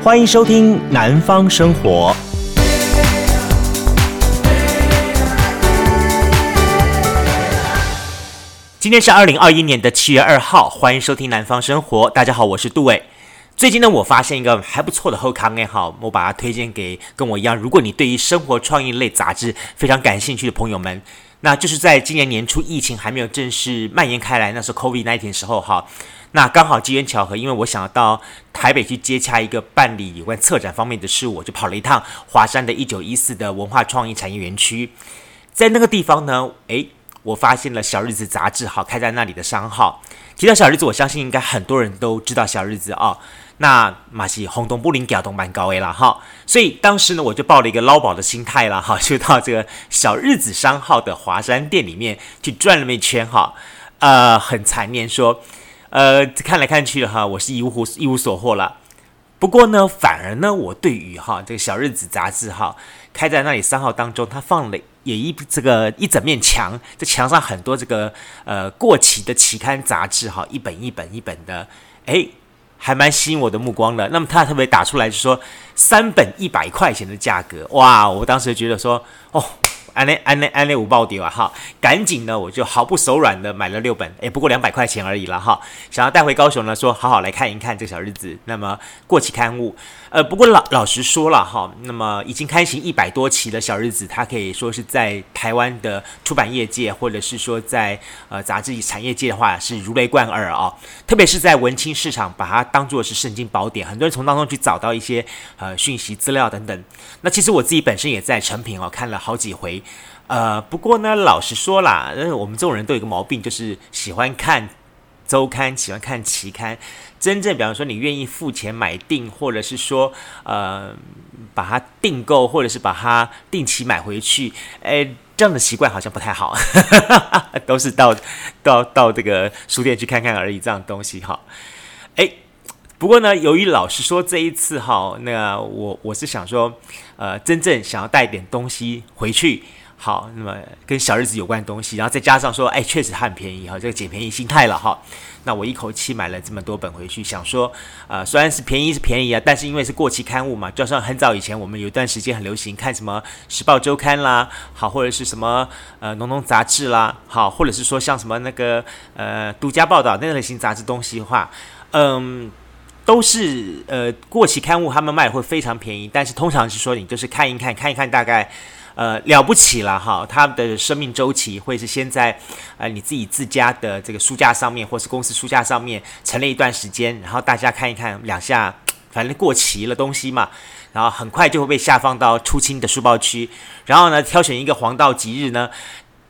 欢迎收听《南方生活》。今天是二零二一年的七月二号，欢迎收听《南方生活》。大家好，我是杜伟。最近呢，我发现一个还不错的后康哎，好，我把它推荐给跟我一样，如果你对于生活创意类杂志非常感兴趣的朋友们。那就是在今年年初，疫情还没有正式蔓延开来，那时候 COVID nineteen 时候，哈，那刚好机缘巧合，因为我想要到台北去接洽一个办理有关策展方面的事务，我就跑了一趟华山的一九一四的文化创意产业园区，在那个地方呢，诶，我发现了小日子杂志，好，开在那里的商号。提到小日子，我相信应该很多人都知道小日子啊。那马西轰动不灵，搅动蛮高 A 了哈，所以当时呢，我就抱了一个捞宝的心态了哈，就到这个小日子商号的华山店里面去转了一圈哈，呃，很残念说，呃，看来看去哈，我是一无一无所获了。不过呢，反而呢，我对于哈这个小日子杂志哈开在那里商号当中，它放了也一这个一整面墙，这墙上很多这个呃过期的期刊杂志哈，一本一本一本的，诶。还蛮吸引我的目光的。那么他特别打出来就说三本一百块钱的价格，哇！我当时觉得说，哦。安内安内安内五爆点啊！哈，赶紧呢，我就毫不手软的买了六本，诶，不过两百块钱而已了哈。想要带回高雄呢，说好好来看一看这个小日子。那么过期刊物，呃，不过老老实说了哈，那么已经开行一百多期的小日子，它可以说是在台湾的出版业界，或者是说在呃杂志产业界的话，是如雷贯耳啊。特别是在文青市场，把它当做是圣经宝典，很多人从当中去找到一些呃讯息资料等等。那其实我自己本身也在成品哦看了好几回。呃，不过呢，老实说啦，呃，我们这种人都有一个毛病，就是喜欢看周刊，喜欢看期刊。真正，比方说，你愿意付钱买定，或者是说，呃，把它订购，或者是把它定期买回去，哎，这样的习惯好像不太好，都是到到到这个书店去看看而已，这样东西哈。哎，不过呢，由于老实说，这一次哈，那我我是想说，呃，真正想要带点东西回去。好，那么跟小日子有关的东西，然后再加上说，哎，确实很便宜哈，这个捡便宜心态了哈。那我一口气买了这么多本回去，想说，呃，虽然是便宜是便宜啊，但是因为是过期刊物嘛，就像很早以前我们有一段时间很流行看什么《时报周刊》啦，好，或者是什么呃《农农杂志》啦，好，或者是说像什么那个呃独家报道那类型杂志东西的话，嗯，都是呃过期刊物，他们卖会非常便宜，但是通常是说你就是看一看，看一看大概。呃，了不起了哈！它的生命周期会是先在呃你自己自家的这个书架上面，或是公司书架上面陈列一段时间，然后大家看一看两下，反正过期了东西嘛，然后很快就会被下放到出清的书包区，然后呢，挑选一个黄道吉日呢，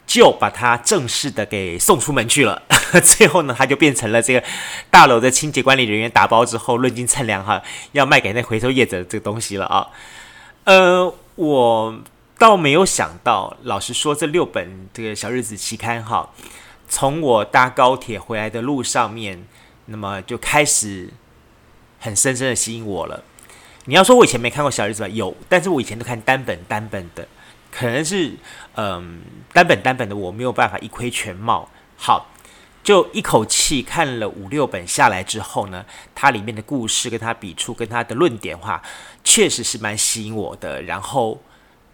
就把它正式的给送出门去了。最后呢，它就变成了这个大楼的清洁管理人员打包之后论斤称量哈，要卖给那回收业者这个东西了啊。呃，我。倒没有想到，老实说，这六本这个小日子期刊哈，从我搭高铁回来的路上面，那么就开始很深深的吸引我了。你要说我以前没看过小日子吧？有，但是我以前都看单本单本的，可能是嗯单本单本的我没有办法一窥全貌。好，就一口气看了五六本下来之后呢，它里面的故事跟它笔触跟它的论点话，确实是蛮吸引我的。然后。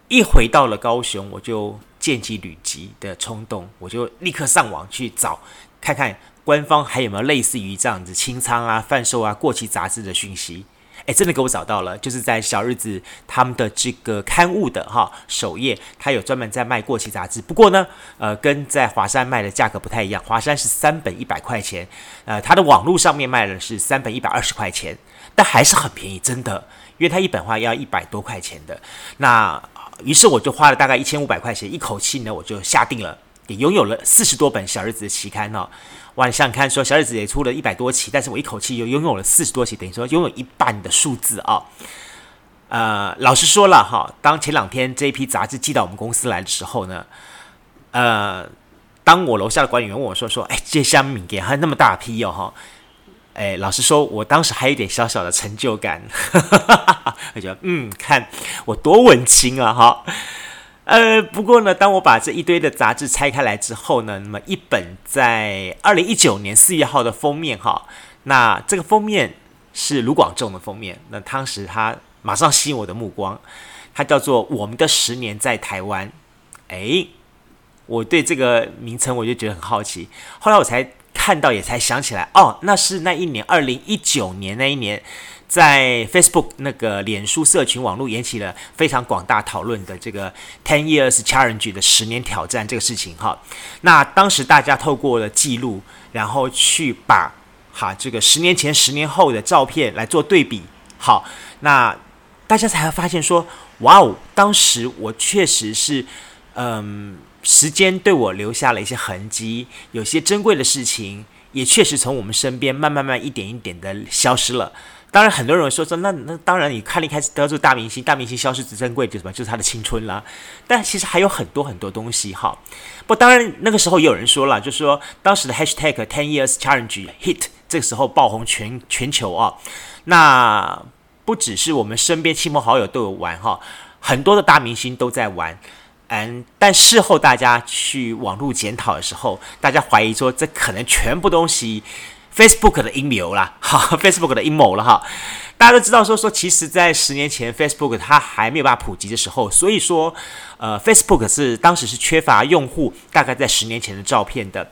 一回到了高雄，我就见机履机的冲动，我就立刻上网去找，看看官方还有没有类似于这样子清仓啊、贩售啊、过期杂志的讯息。哎，真的给我找到了，就是在小日子他们的这个刊物的哈首页，他有专门在卖过期杂志。不过呢，呃，跟在华山卖的价格不太一样，华山是三本一百块钱，呃，他的网络上面卖的是三本一百二十块钱，但还是很便宜，真的，因为他一本话要一百多块钱的那。于是我就花了大概一千五百块钱，一口气呢，我就下定了，也拥有了四十多本小日子的期刊哦。哇，你想看，说小日子也出了一百多期，但是我一口气又拥有了四十多期，等于说拥有一半的数字啊、哦。呃，老实说了哈，当前两天这一批杂志寄到我们公司来的时候呢，呃，当我楼下的管理员问我说说，哎，这箱米给还那么大批哦哈。哎，老实说，我当时还有一点小小的成就感，我觉得，嗯，看我多文青啊，哈，呃，不过呢，当我把这一堆的杂志拆开来之后呢，那么一本在二零一九年四月号的封面，哈，那这个封面是卢广仲的封面。那当时他马上吸引我的目光，它叫做《我们的十年在台湾》。诶，我对这个名称我就觉得很好奇。后来我才看到，也才想起来，哦，那是那一年，二零一九年那一年。在 Facebook 那个脸书社群网络引起了非常广大讨论的这个 Ten Years Challenge 的十年挑战这个事情哈，那当时大家透过了记录，然后去把哈这个十年前、十年后的照片来做对比，好，那大家才会发现说，哇哦，当时我确实是，嗯，时间对我留下了一些痕迹，有些珍贵的事情也确实从我们身边慢慢慢一点一点的消失了。当然，很多人说说，那那当然，你看一开始得罪大明星，大明星消失最珍贵就什么？就是他的青春啦。但其实还有很多很多东西哈。不，当然那个时候也有人说了，就是说当时的 Hashtag Ten Years Challenge Hit 这个时候爆红全全球啊。那不只是我们身边亲朋好友都有玩哈，很多的大明星都在玩。嗯，但事后大家去网络检讨的时候，大家怀疑说这可能全部东西。Facebook 的阴谋啦，哈，Facebook 的阴谋了哈。大家都知道说说，其实，在十年前，Facebook 它还没有办法普及的时候，所以说，呃，Facebook 是当时是缺乏用户，大概在十年前的照片的。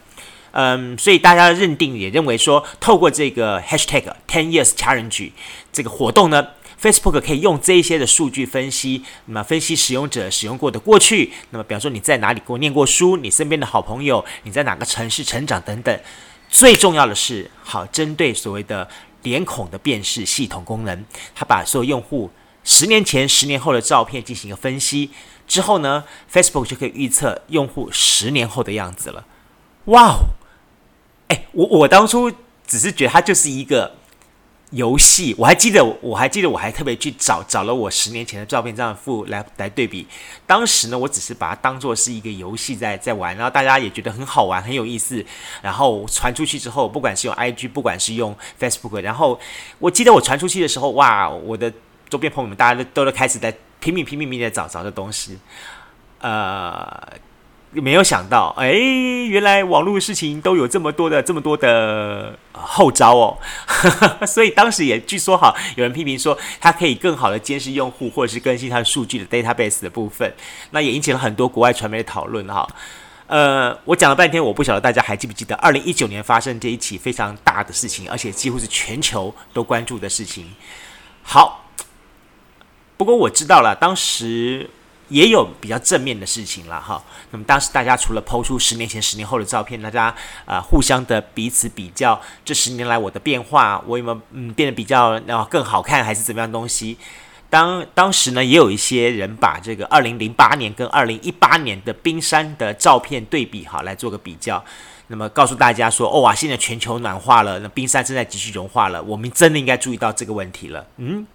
嗯，所以大家认定也认为说，透过这个 Hashtag Ten Years Challenge 这个活动呢，Facebook 可以用这一些的数据分析，那么分析使用者使用过的过去，那么比方说你在哪里过念过书，你身边的好朋友，你在哪个城市成长等等。最重要的是，好，针对所谓的脸孔的辨识系统功能，它把所有用户十年前、十年后的照片进行一个分析之后呢，Facebook 就可以预测用户十年后的样子了。哇哦！哎，我我当初只是觉得它就是一个。游戏，我还记得，我还记得，我还特别去找找了我十年前的照片，这样附来来对比。当时呢，我只是把它当做是一个游戏在在玩，然后大家也觉得很好玩，很有意思。然后传出去之后，不管是用 IG，不管是用 Facebook，然后我记得我传出去的时候，哇，我的周边朋友们大家都都开始在拼命拼命拼命的找找这东西，呃。没有想到，哎，原来网络事情都有这么多的这么多的后招哦，所以当时也据说哈，有人批评说它可以更好的监视用户或者是更新它的数据的 database 的部分，那也引起了很多国外传媒的讨论哈。呃，我讲了半天，我不晓得大家还记不记得，二零一九年发生这一起非常大的事情，而且几乎是全球都关注的事情。好，不过我知道了，当时。也有比较正面的事情了哈。那么当时大家除了抛出十年前、十年后的照片，大家啊、互相的彼此比较，这十年来我的变化，我有没有嗯变得比较然后更好看，还是怎么样东西？当当时呢，也有一些人把这个二零零八年跟二零一八年的冰山的照片对比哈，来做个比较。那么告诉大家说，哦哇，现在全球暖化了，那冰山正在继续融化了，我们真的应该注意到这个问题了。嗯。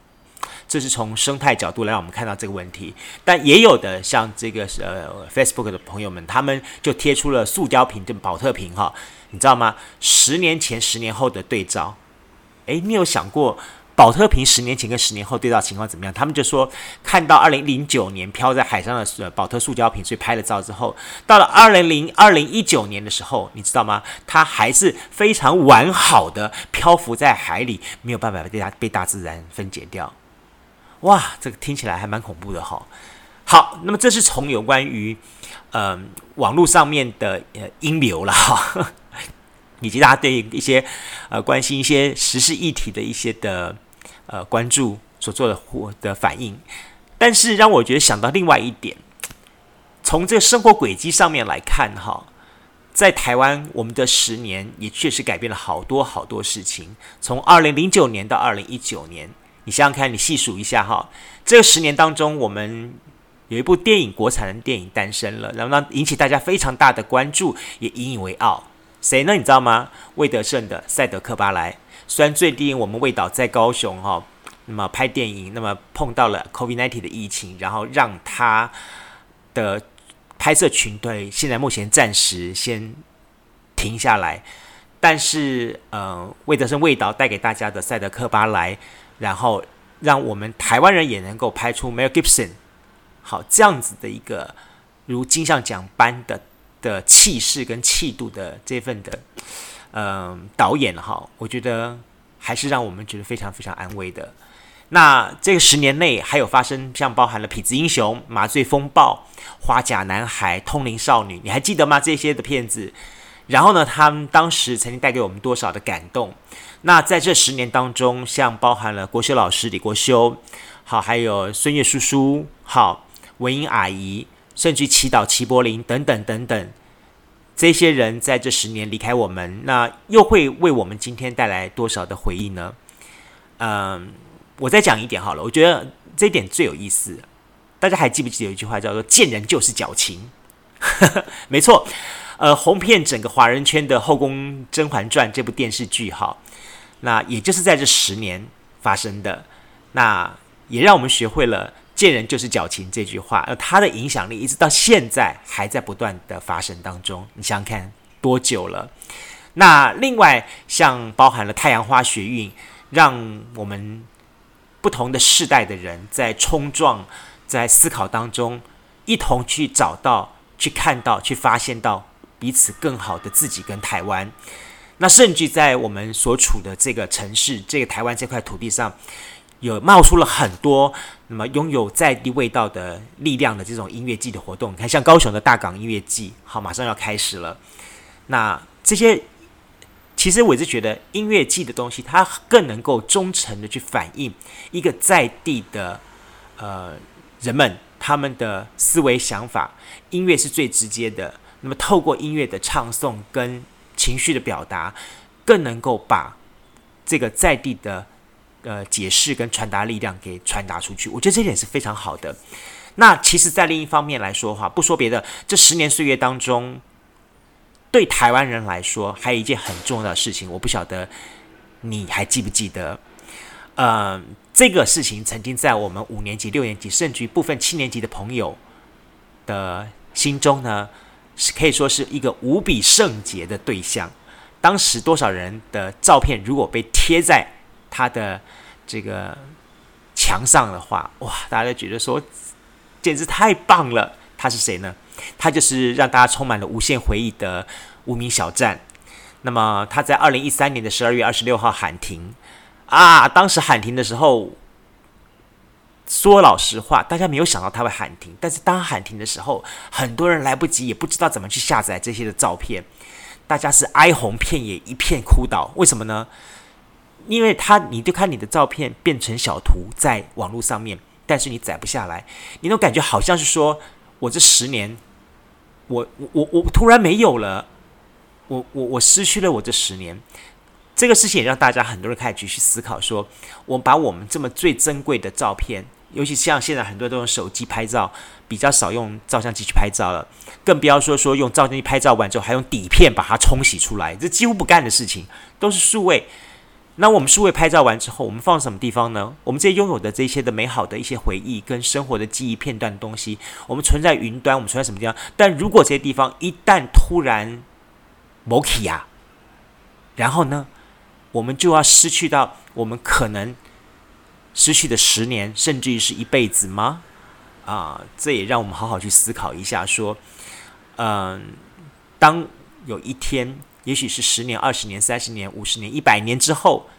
这是从生态角度来让我们看到这个问题，但也有的像这个呃 Facebook 的朋友们，他们就贴出了塑胶瓶跟宝特瓶哈，你知道吗？十年前、十年后的对照，诶，你有想过宝特瓶十年前跟十年后对照情况怎么样？他们就说看到二零零九年漂在海上的呃宝特塑胶瓶，所以拍了照之后，到了二零零二零一九年的时候，你知道吗？它还是非常完好的漂浮在海里，没有办法被大被大自然分解掉。哇，这个听起来还蛮恐怖的哈。好，那么这是从有关于嗯、网络上面的呃阴流了哈，以及大家对一些呃关心一些时事议题的一些的呃关注所做的或的反应。但是让我觉得想到另外一点，从这个生活轨迹上面来看哈，在台湾我们的十年也确实改变了好多好多事情，从二零零九年到二零一九年。你想想看，你细数一下哈，这十年当中，我们有一部电影，国产的电影诞生了，然后呢，引起大家非常大的关注，也引以为傲。谁呢？你知道吗？魏德胜的《赛德克巴莱》。虽然最近我们魏导在高雄哈，那么拍电影，那么碰到了 COVID-19 的疫情，然后让他的拍摄群队现在目前暂时先停下来，但是呃，魏德胜魏导带给大家的《赛德克巴莱》。然后让我们台湾人也能够拍出 Mel Gibson 好这样子的一个如金像奖般的的气势跟气度的这份的嗯、导演哈，我觉得还是让我们觉得非常非常安慰的。那这个十年内还有发生像包含了《痞子英雄》《麻醉风暴》《花甲男孩》《通灵少女》，你还记得吗？这些的片子，然后呢，他们当时曾经带给我们多少的感动？那在这十年当中，像包含了国修老师李国修，好，还有孙越叔叔，好，文英阿姨，甚至祈祷齐柏林等等等等，这些人在这十年离开我们，那又会为我们今天带来多少的回忆呢？嗯。我再讲一点好了，我觉得这一点最有意思。大家还记不记得有一句话叫做“见人就是矫情”？没错，呃，红遍整个华人圈的《后宫甄嬛传》这部电视剧，哈，那也就是在这十年发生的。那也让我们学会了“见人就是矫情”这句话，而它的影响力一直到现在还在不断的发生当中。你想想看，多久了？那另外，像包含了太阳花学运，让我们。不同的世代的人在冲撞、在思考当中，一同去找到、去看到、去发现到彼此更好的自己跟台湾。那甚至在我们所处的这个城市、这个台湾这块土地上，有冒出了很多那么拥有在地味道的力量的这种音乐季的活动。你看，像高雄的大港音乐季，好，马上要开始了。那这些。其实我一直觉得音乐季的东西，它更能够忠诚的去反映一个在地的呃人们他们的思维想法。音乐是最直接的，那么透过音乐的唱诵跟情绪的表达，更能够把这个在地的呃解释跟传达力量给传达出去。我觉得这点是非常好的。那其实，在另一方面来说的话，不说别的，这十年岁月当中。对台湾人来说，还有一件很重要的事情，我不晓得你还记不记得？呃，这个事情曾经在我们五年级、六年级，甚至于部分七年级的朋友的心中呢，是可以说是一个无比圣洁的对象。当时多少人的照片，如果被贴在他的这个墙上的话，哇，大家都觉得说，简直太棒了。他是谁呢？他就是让大家充满了无限回忆的无名小站。那么他在二零一三年的十二月二十六号喊停啊！当时喊停的时候，说老实话，大家没有想到他会喊停。但是当喊停的时候，很多人来不及，也不知道怎么去下载这些的照片，大家是哀鸿遍野，一片哭倒。为什么呢？因为他，你就看你的照片变成小图在网络上面，但是你载不下来，你那种感觉好像是说。我这十年，我我我我突然没有了，我我我失去了我这十年，这个事情也让大家很多人开始去思考说，我把我们这么最珍贵的照片，尤其像现在很多都用手机拍照，比较少用照相机去拍照了，更不要说说用照相机拍照完之后还用底片把它冲洗出来，这几乎不干的事情，都是数位。那我们数位拍照完之后，我们放什么地方呢？我们这些拥有的这些的美好的一些回忆跟生活的记忆片段东西，我们存在云端，我们存在什么地方？但如果这些地方一旦突然没去呀，然后呢，我们就要失去到我们可能失去的十年，甚至于是一辈子吗？啊，这也让我们好好去思考一下，说，嗯，当有一天。也许是十年、二十年、三十年、五十年、一百年之后，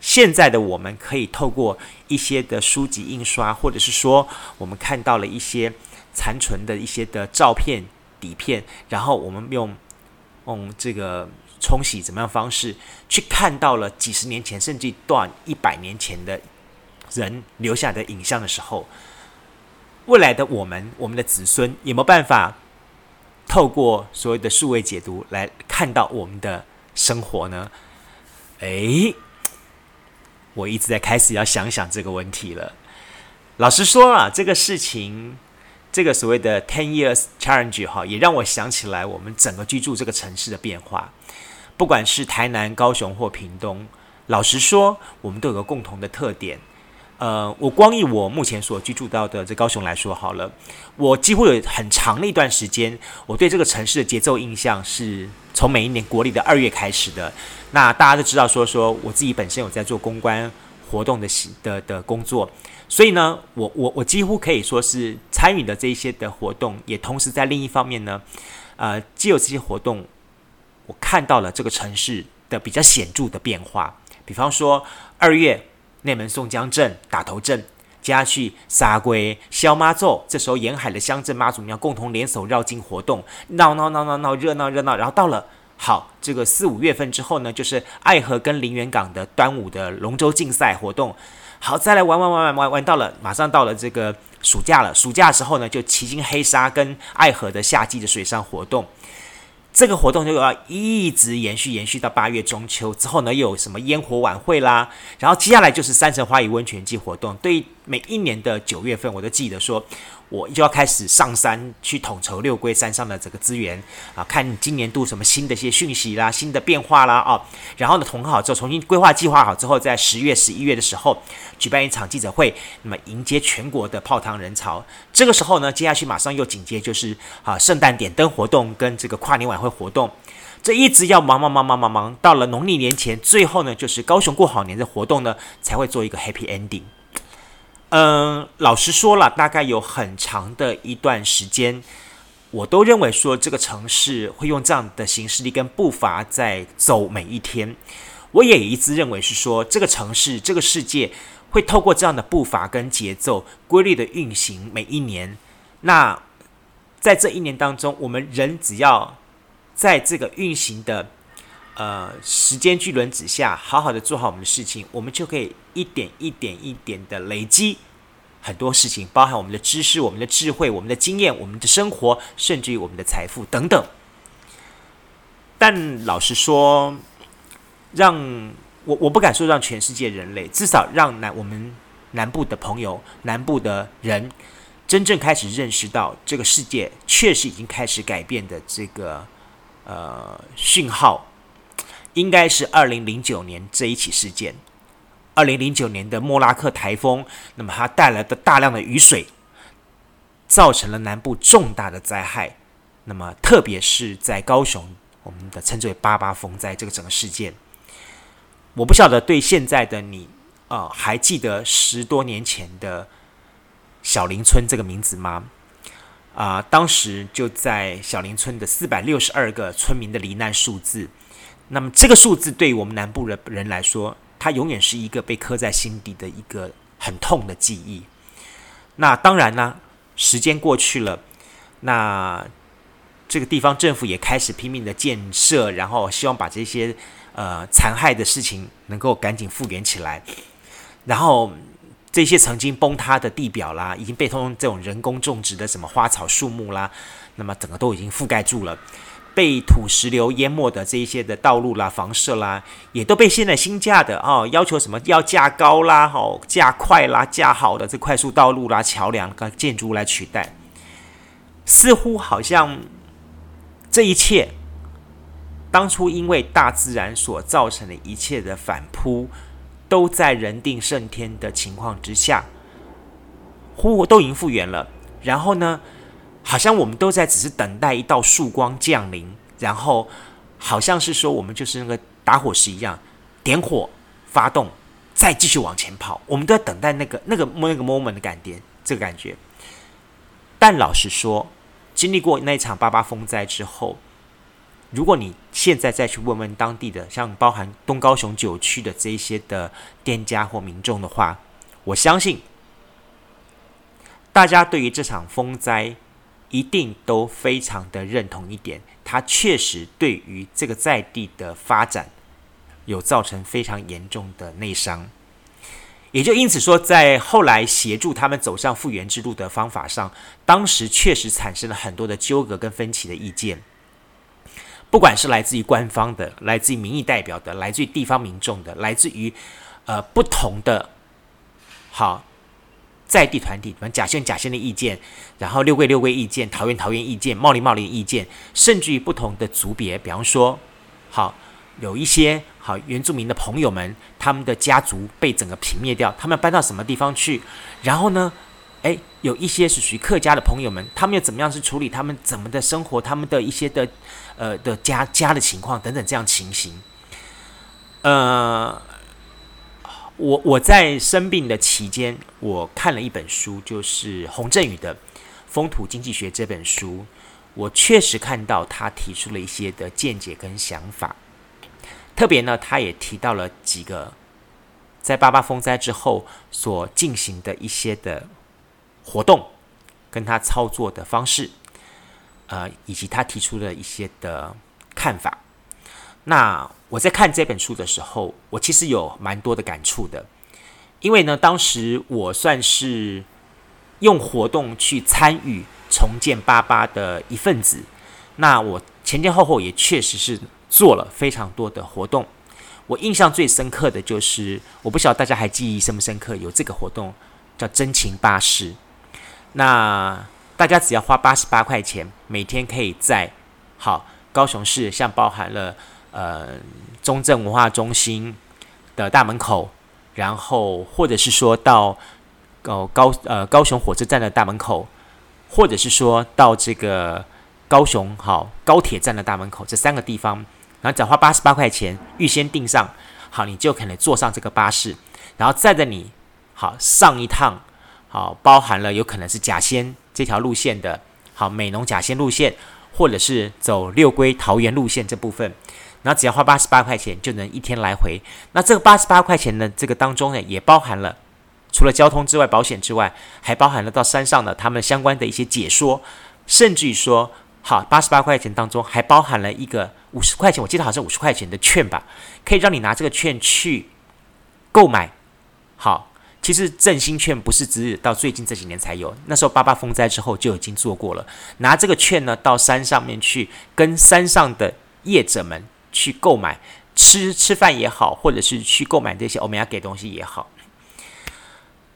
现在的我们可以透过一些的书籍印刷，或者是说我们看到了一些残存的一些的照片底片，然后我们用用这个冲洗怎么样方式去看到了几十年前甚至一段一百年前的人留下的影像的时候，未来的我们，我们的子孙有没有办法？透过所谓的数位解读来看到我们的生活呢？诶，我一直在开始要想想这个问题了。老实说啊，这个事情，这个所谓的 Ten Years Challenge 哈，也让我想起来我们整个居住这个城市的变化。不管是台南、高雄或屏东，老实说，我们都有个共同的特点。呃，我光以我目前所居住到的这高雄来说好了，我几乎有很长的一段时间，我对这个城市的节奏印象是从每一年国历的二月开始的。那大家都知道说说我自己本身有在做公关活动的的的工作，所以呢，我我我几乎可以说是参与的这一些的活动，也同时在另一方面呢，呃，既有这些活动，我看到了这个城市的比较显著的变化。比方说二月内门宋江镇打头阵，接下去三月消妈祖，这时候沿海的乡镇妈祖庙共同联手绕境活动，闹闹闹闹闹，热闹热闹。然后到了好这个四五月份之后呢，就是爱河跟林园港的端午的龙舟竞赛活动。好，再来玩玩玩玩玩玩到了，马上到了这个暑假了。暑假的时候呢，就旗津黑沙跟爱河的夏季的水上活动。这个活动就要一直延续延续到八月中秋之后呢，又有什么烟火晚会啦，然后接下来就是三层花语温泉季活动。对每一年的九月份，我都记得说。我就要开始上山去统筹六龟山上的这个资源啊，看今年度什么新的一些讯息啦、新的变化啦啊，然后呢，统好之后，重新规划计划好之后，在十月、十一月的时候举办一场记者会，那么迎接全国的泡汤人潮。这个时候呢，接下去马上又紧接就是啊，圣诞点灯活动跟这个跨年晚会活动，这一直要忙忙忙忙忙忙，到了农历年前，最后呢，就是高雄过好年的活动呢，才会做一个 happy ending。嗯，老实说了，大概有很长的一段时间，我都认为说这个城市会用这样的形式力跟步伐在走每一天。我也一直认为是说，这个城市、这个世界会透过这样的步伐跟节奏规律的运行每一年。那在这一年当中，我们人只要在这个运行的呃时间巨轮之下，好好的做好我们的事情，我们就可以。一点一点一点的累积很多事情，包含我们的知识、我们的智慧、我们的经验、我们的生活，甚至于我们的财富等等。但老实说，让我我不敢说让全世界人类，至少让南我们南部的朋友、南部的人，真正开始认识到这个世界确实已经开始改变的这个呃讯号，应该是二零零九年这一起事件。二零零九年的莫拉克台风，那么它带来的大量的雨水，造成了南部重大的灾害。那么，特别是在高雄，我们的称之为“八八风灾”这个整个事件，我不晓得对现在的你、呃，还记得十多年前的小林村这个名字吗？啊、当时就在小林村的四百六十二个村民的罹难数字。那么，这个数字对于我们南部的人来说，它永远是一个被刻在心底的一个很痛的记忆。那当然呢，时间过去了，那这个地方政府也开始拼命的建设，然后希望把这些呃残害的事情能够赶紧复原起来。然后这些曾经崩塌的地表啦，已经被通这种人工种植的什么花草树木啦，那么整个都已经覆盖住了。被土石流淹没的这一些的道路啦、房舍啦，也都被现在新架的哦，要求什么要架高啦、哦架快啦、架好的这快速道路啦、桥梁跟建筑来取代，似乎好像这一切当初因为大自然所造成的一切的反扑，都在人定胜天的情况之下，呼都已经复原了，然后呢？好像我们都在只是等待一道曙光降临，然后好像是说我们就是那个打火石一样，点火发动，再继续往前跑。我们都在等待那个那个那个 moment 的感觉，这个感觉。但老实说，经历过那一场八八风灾之后，如果你现在再去问问当地的，像包含东高雄九区的这一些的店家或民众的话，我相信大家对于这场风灾。一定都非常的认同一点，它确实对于这个在地的发展有造成非常严重的内伤，也就因此说，在后来协助他们走上复原之路的方法上，当时确实产生了很多的纠葛跟分歧的意见，不管是来自于官方的、来自于民意代表的、来自于地方民众的、来自于呃不同的，好。在地团体，什么甲县甲县的意见，然后六龟六龟意见，桃园桃园意见，茂林茂林意见，甚至于不同的族别，比方说，好有一些好原住民的朋友们，他们的家族被整个平灭掉，他们搬到什么地方去？然后呢，诶，有一些是属于客家的朋友们，他们又怎么样去处理他们怎么的生活，他们的一些的呃的家家的情况等等这样情形，呃。我我在生病的期间，我看了一本书，就是洪振宇的《风土经济学》这本书。我确实看到他提出了一些的见解跟想法。特别呢，他也提到了几个在八八风灾之后所进行的一些的活动，跟他操作的方式，呃，以及他提出的一些的看法。那我在看这本书的时候，我其实有蛮多的感触的，因为呢，当时我算是用活动去参与重建八八的一份子。那我前前后后也确实是做了非常多的活动。我印象最深刻的就是，我不晓得大家还记忆深不深刻，有这个活动叫真情巴士。那大家只要花八十八块钱，每天可以在好高雄市，像包含了。呃，中正文化中心的大门口，然后或者是说到高高呃高雄火车站的大门口，或者是说到这个高雄好高铁站的大门口，这三个地方，然后只要花八十八块钱预先订上，好，你就可能坐上这个巴士，然后载着你好上一趟，好包含了有可能是甲仙这条路线的，好美浓甲仙路线，或者是走六龟桃园路线这部分。然后只要花八十八块钱就能一天来回。那这个八十八块钱呢，这个当中呢，也包含了除了交通之外，保险之外，还包含了到山上的他们相关的一些解说，甚至于说，好，八十八块钱当中还包含了一个五十块钱，我记得好像五十块钱的券吧，可以让你拿这个券去购买。好，其实振兴券不是只到最近这几年才有，那时候八八风灾之后就已经做过了。拿这个券呢，到山上面去跟山上的业者们。去购买吃吃饭也好，或者是去购买这些欧米亚给东西也好。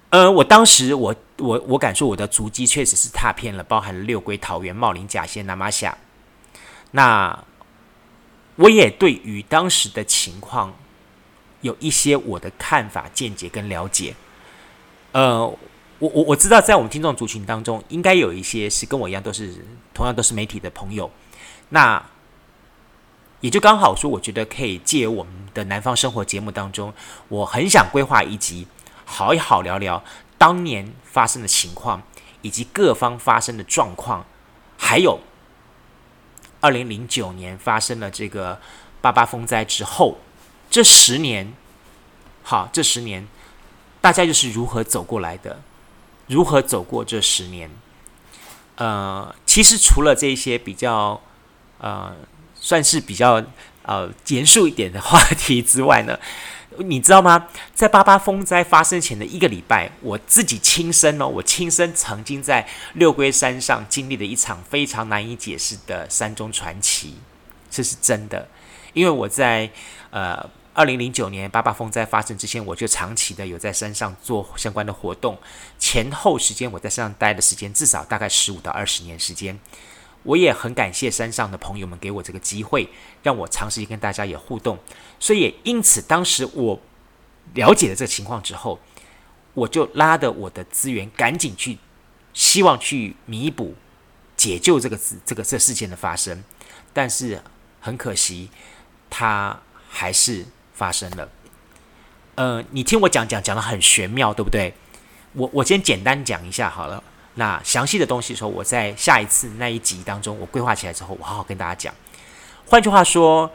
呃，我当时我我我敢说我的足迹确实是踏遍了，包含了六龟、桃园、茂林、甲仙、南马夏。那我也对于当时的情况有一些我的看法、见解跟了解。呃，我我我知道在我们听众族群当中，应该有一些是跟我一样，都是同样都是媒体的朋友。那也就刚好说，我觉得可以借我们的南方生活节目当中，我很想规划一集，好一好聊聊当年发生的情况，以及各方发生的状况，还有二零零九年发生了这个八八风灾之后，这十年，好，这十年大家又是如何走过来的？如何走过这十年？呃，其实除了这些比较，呃。算是比较呃严肃一点的话题之外呢，你知道吗？在八八风灾发生前的一个礼拜，我自己亲身哦，我亲身曾经在六龟山上经历了一场非常难以解释的山中传奇，这是真的。因为我在呃二零零九年八八风灾发生之前，我就长期的有在山上做相关的活动，前后时间我在山上待的时间至少大概十五到二十年时间。我也很感谢山上的朋友们给我这个机会，让我长时间跟大家也互动。所以也因此，当时我了解了这情况之后，我就拉着我的资源赶紧去，希望去弥补、解救这个事、这个这事件的发生。但是很可惜，它还是发生了。呃，你听我讲讲讲得很玄妙，对不对？我我先简单讲一下好了。那详细的东西的时候，我在下一次那一集当中，我规划起来之后，我好好跟大家讲。换句话说，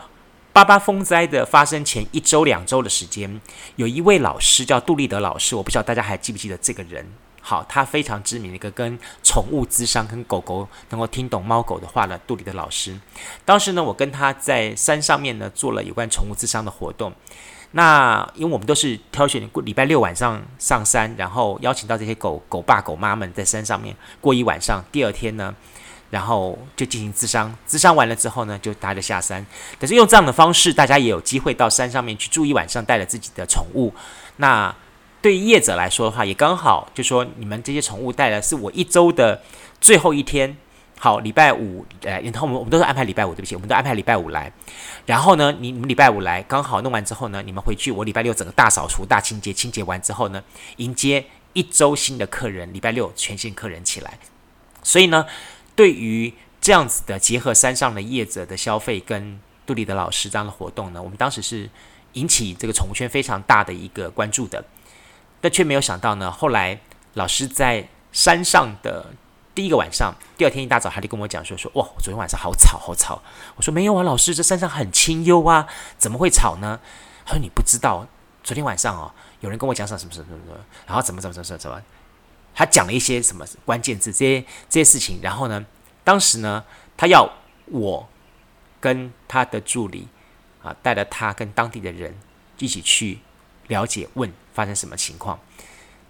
八八风灾的发生前一周、两周的时间，有一位老师叫杜立德老师，我不知道大家还记不记得这个人？好，他非常知名的一个跟宠物智商、跟狗狗能够听懂猫狗的话的杜立德老师。当时呢，我跟他在山上面呢做了有关宠物智商的活动。那因为我们都是挑选礼拜六晚上上山，然后邀请到这些狗狗爸狗妈们在山上面过一晚上。第二天呢，然后就进行咨商，咨商完了之后呢，就大家下山。可是用这样的方式，大家也有机会到山上面去住一晚上，带了自己的宠物。那对于业者来说的话，也刚好就说你们这些宠物带来是我一周的最后一天。好，礼拜五，呃，然后我们我们都是安排礼拜五，对不起，我们都安排礼拜五来。然后呢，你你们礼拜五来，刚好弄完之后呢，你们回去，我礼拜六整个大扫除、大清洁，清洁完之后呢，迎接一周新的客人，礼拜六全新客人起来。所以呢，对于这样子的结合山上的业者的消费跟杜立德老师这样的活动呢，我们当时是引起这个宠物圈非常大的一个关注的，但却没有想到呢，后来老师在山上的。第一个晚上，第二天一大早他就跟我讲说说哇，昨天晚上好吵好吵。我说没有啊，老师，这山上很清幽啊，怎么会吵呢？他说你不知道，昨天晚上哦，有人跟我讲什么什么什么什么，然后怎么怎么怎么怎么怎么，他讲了一些什么关键字，这些这些事情，然后呢，当时呢，他要我跟他的助理啊，带着他跟当地的人一起去了解问发生什么情况。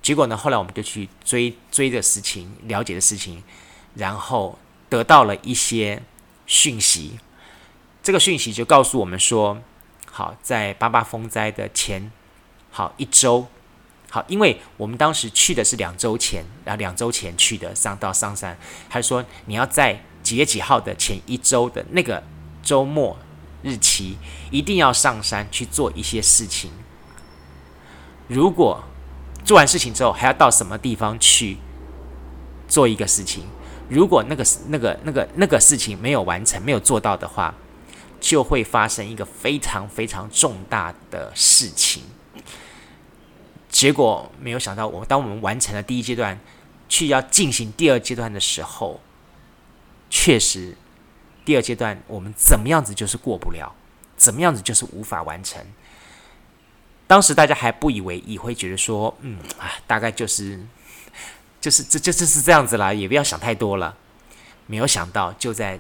结果呢，后来我们就去追追的事情，了解的事情，然后得到了一些讯息。这个讯息就告诉我们说，好，在八八风灾的前好一周，好，因为我们当时去的是两周前，然后两周前去的上到上山，他说你要在几月几号的前一周的那个周末日期，一定要上山去做一些事情。如果做完事情之后，还要到什么地方去做一个事情？如果那个、那个、那个、那个事情没有完成、没有做到的话，就会发生一个非常非常重大的事情。结果没有想到，我当我们完成了第一阶段，去要进行第二阶段的时候，确实第二阶段我们怎么样子就是过不了，怎么样子就是无法完成。当时大家还不以为意，会觉得说，嗯啊，大概就是，就是这这这是这样子啦，也不要想太多了。没有想到，就在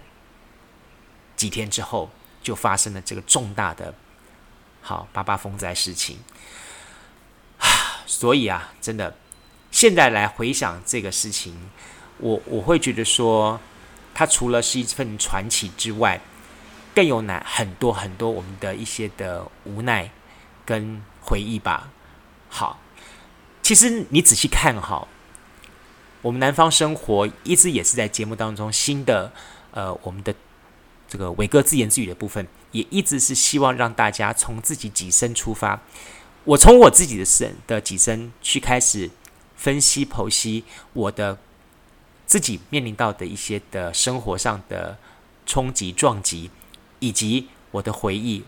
几天之后，就发生了这个重大的，好八八风灾事情。啊，所以啊，真的，现在来回想这个事情，我我会觉得说，它除了是一份传奇之外，更有难很多很多我们的一些的无奈跟。回忆吧，好，其实你仔细看哈，我们南方生活一直也是在节目当中新的呃，我们的这个伟哥自言自语的部分，也一直是希望让大家从自己己身出发。我从我自己的身的己身去开始分析剖析我的自己面临到的一些的生活上的冲击撞击，以及我的回忆。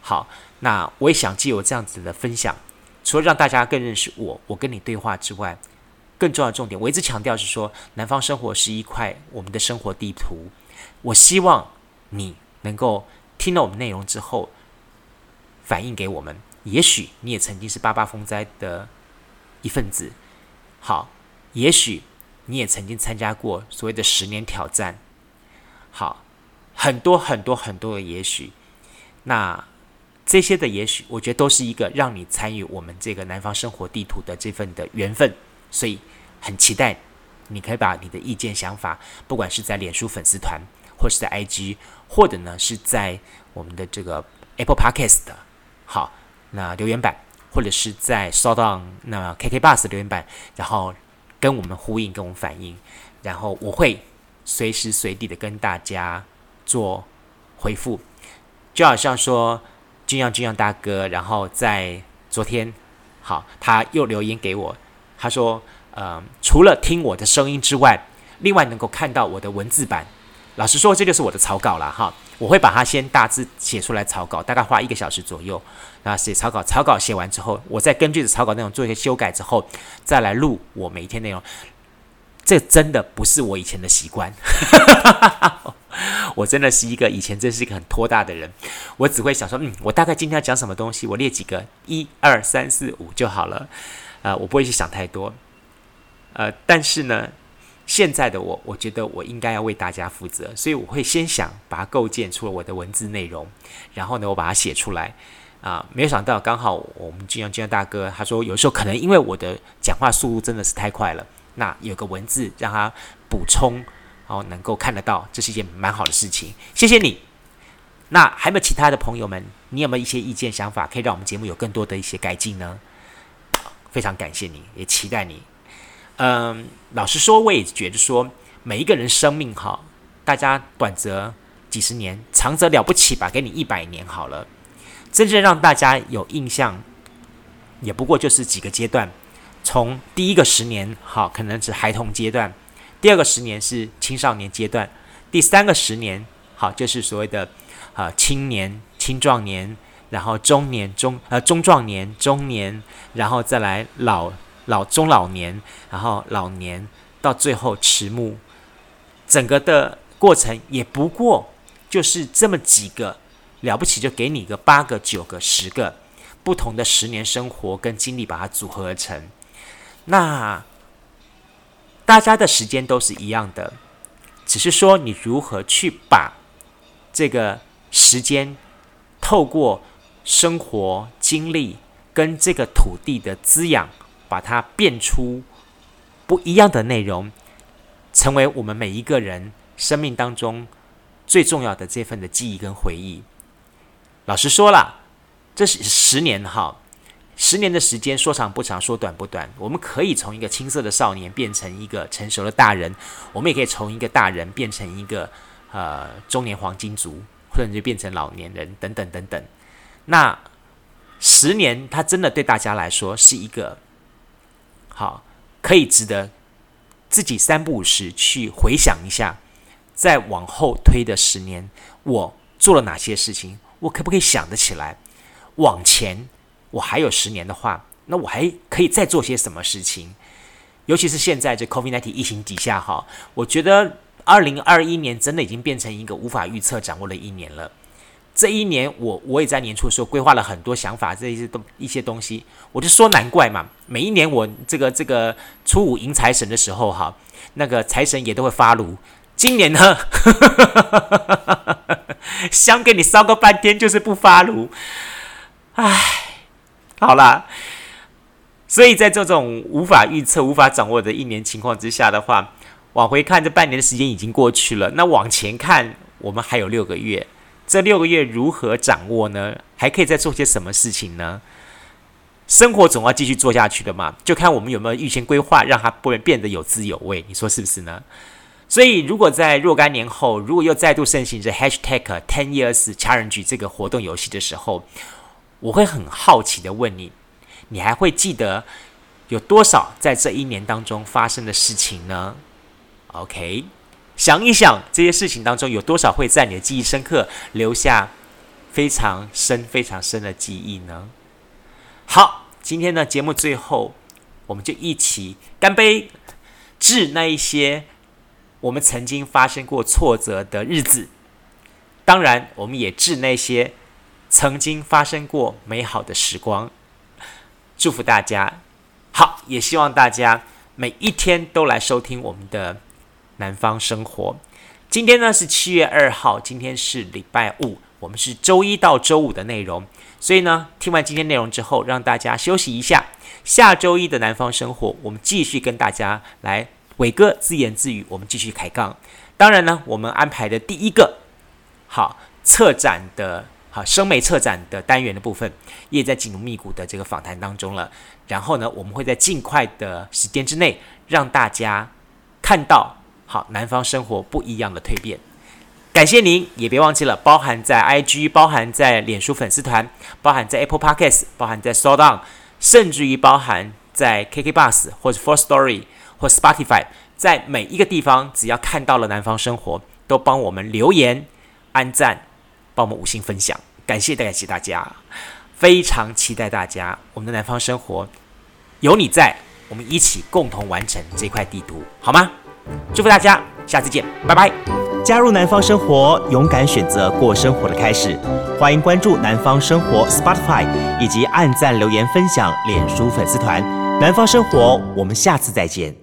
好，那我也想借由这样子的分享，除了让大家更认识我，我跟你对话之外，更重要的重点，我一直强调是说，南方生活是一块我们的生活地图。我希望你能够听了我们内容之后，反映给我们。也许你也曾经是八八风灾的一份子，好，也许你也曾经参加过所谓的十年挑战，好，很多很多很多的也许，那。这些的也许，我觉得都是一个让你参与我们这个南方生活地图的这份的缘分，所以很期待你可以把你的意见想法，不管是在脸书粉丝团，或是在 IG，或者呢是在我们的这个 Apple Podcast，好，那留言板，或者是在 SoundOn 那 KKBus 留言板，然后跟我们呼应，跟我们反映，然后我会随时随地的跟大家做回复，就好像说。君阳，君阳大哥，然后在昨天，好，他又留言给我，他说，呃，除了听我的声音之外，另外能够看到我的文字版。老实说，这就是我的草稿了哈，我会把它先大致写出来草稿，大概花一个小时左右，那写草稿，草稿写完之后，我再根据草稿内容做一些修改之后，再来录我每一天内容。这真的不是我以前的习惯。我真的是一个以前真是一个很拖大的人，我只会想说，嗯，我大概今天要讲什么东西，我列几个一二三四五就好了，呃，我不会去想太多，呃，但是呢，现在的我，我觉得我应该要为大家负责，所以我会先想把它构建出了我的文字内容，然后呢，我把它写出来，啊、没有想到刚好我们金阳金阳大哥他说，有时候可能因为我的讲话速度真的是太快了，那有个文字让他补充。哦，能够看得到，这是一件蛮好的事情。谢谢你。那还有没有其他的朋友们？你有没有一些意见想法，可以让我们节目有更多的一些改进呢？非常感谢你，也期待你。嗯，老实说，我也觉得说，每一个人生命哈，大家短则几十年，长则了不起吧，给你一百年好了。真正让大家有印象，也不过就是几个阶段。从第一个十年，好，可能是孩童阶段。第二个十年是青少年阶段，第三个十年，好，就是所谓的啊青年、青壮年，然后中年、中呃中壮年、中年，然后再来老老中老年，然后老年，到最后迟暮，整个的过程也不过就是这么几个了不起，就给你个八个、九个、十个不同的十年生活跟经历，把它组合而成。那大家的时间都是一样的，只是说你如何去把这个时间透过生活经历跟这个土地的滋养，把它变出不一样的内容，成为我们每一个人生命当中最重要的这份的记忆跟回忆。老实说了，这是十年哈，十年的时间说长不长，说短不短。我们可以从一个青涩的少年变成一个成熟的大人，我们也可以从一个大人变成一个呃中年黄金族，或者就变成老年人等等等等。那十年，它真的对大家来说是一个好，可以值得自己三不五时去回想一下，再往后推的十年，我做了哪些事情？我可不可以想得起来？往前，我还有十年的话，那我还可以再做些什么事情？尤其是现在这 COVID-19 疫情底下，哈，我觉得二零二一年真的已经变成一个无法预测、掌握的一年了。这一年，我我也在年初的时候规划了很多想法，这些东一些东西，我就说难怪嘛。每一年我这个这个初五迎财神的时候，哈，那个财神也都会发炉。今年呢，香给你烧个半天，就是不发炉。唉，好啦，所以在这种无法预测、无法掌握的一年情况之下的话，往回看这半年的时间已经过去了。那往前看，我们还有六个月。这六个月如何掌握呢？还可以再做些什么事情呢？生活总要继续做下去的嘛，就看我们有没有预先规划，让它不会变得有滋有味。你说是不是呢？所以，如果在若干年后，如果又再度盛行着 Hashtag Ten Years Challenge 这个活动游戏的时候，我会很好奇的问你：你还会记得有多少在这一年当中发生的事情呢？OK。想一想，这些事情当中有多少会在你的记忆深刻，留下非常深、非常深的记忆呢？好，今天呢，节目最后，我们就一起干杯，致那一些我们曾经发生过挫折的日子。当然，我们也致那些曾经发生过美好的时光。祝福大家，好，也希望大家每一天都来收听我们的。南方生活，今天呢是七月二号，今天是礼拜五，我们是周一到周五的内容，所以呢，听完今天内容之后，让大家休息一下，下周一的南方生活，我们继续跟大家来伟哥自言自语，我们继续开杠。当然呢，我们安排的第一个好策展的好声美策展的单元的部分，也在紧锣密鼓的这个访谈当中了。然后呢，我们会在尽快的时间之内，让大家看到。好，南方生活不一样的蜕变，感谢您，也别忘记了，包含在 IG，包含在脸书粉丝团，包含在 Apple Podcast，包含在 SoundOn，甚至于包含在 KKBox 或者 Firstory 或 Spotify，在每一个地方，只要看到了南方生活，都帮我们留言、按赞，帮我们五星分享，感谢感谢大家，非常期待大家，我们的南方生活有你在，我们一起共同完成这块地图，好吗？祝福大家，下次见，拜拜！加入南方生活，勇敢选择过生活的开始。欢迎关注南方生活 Spotify，以及按赞、留言、分享脸书粉丝团。南方生活，我们下次再见。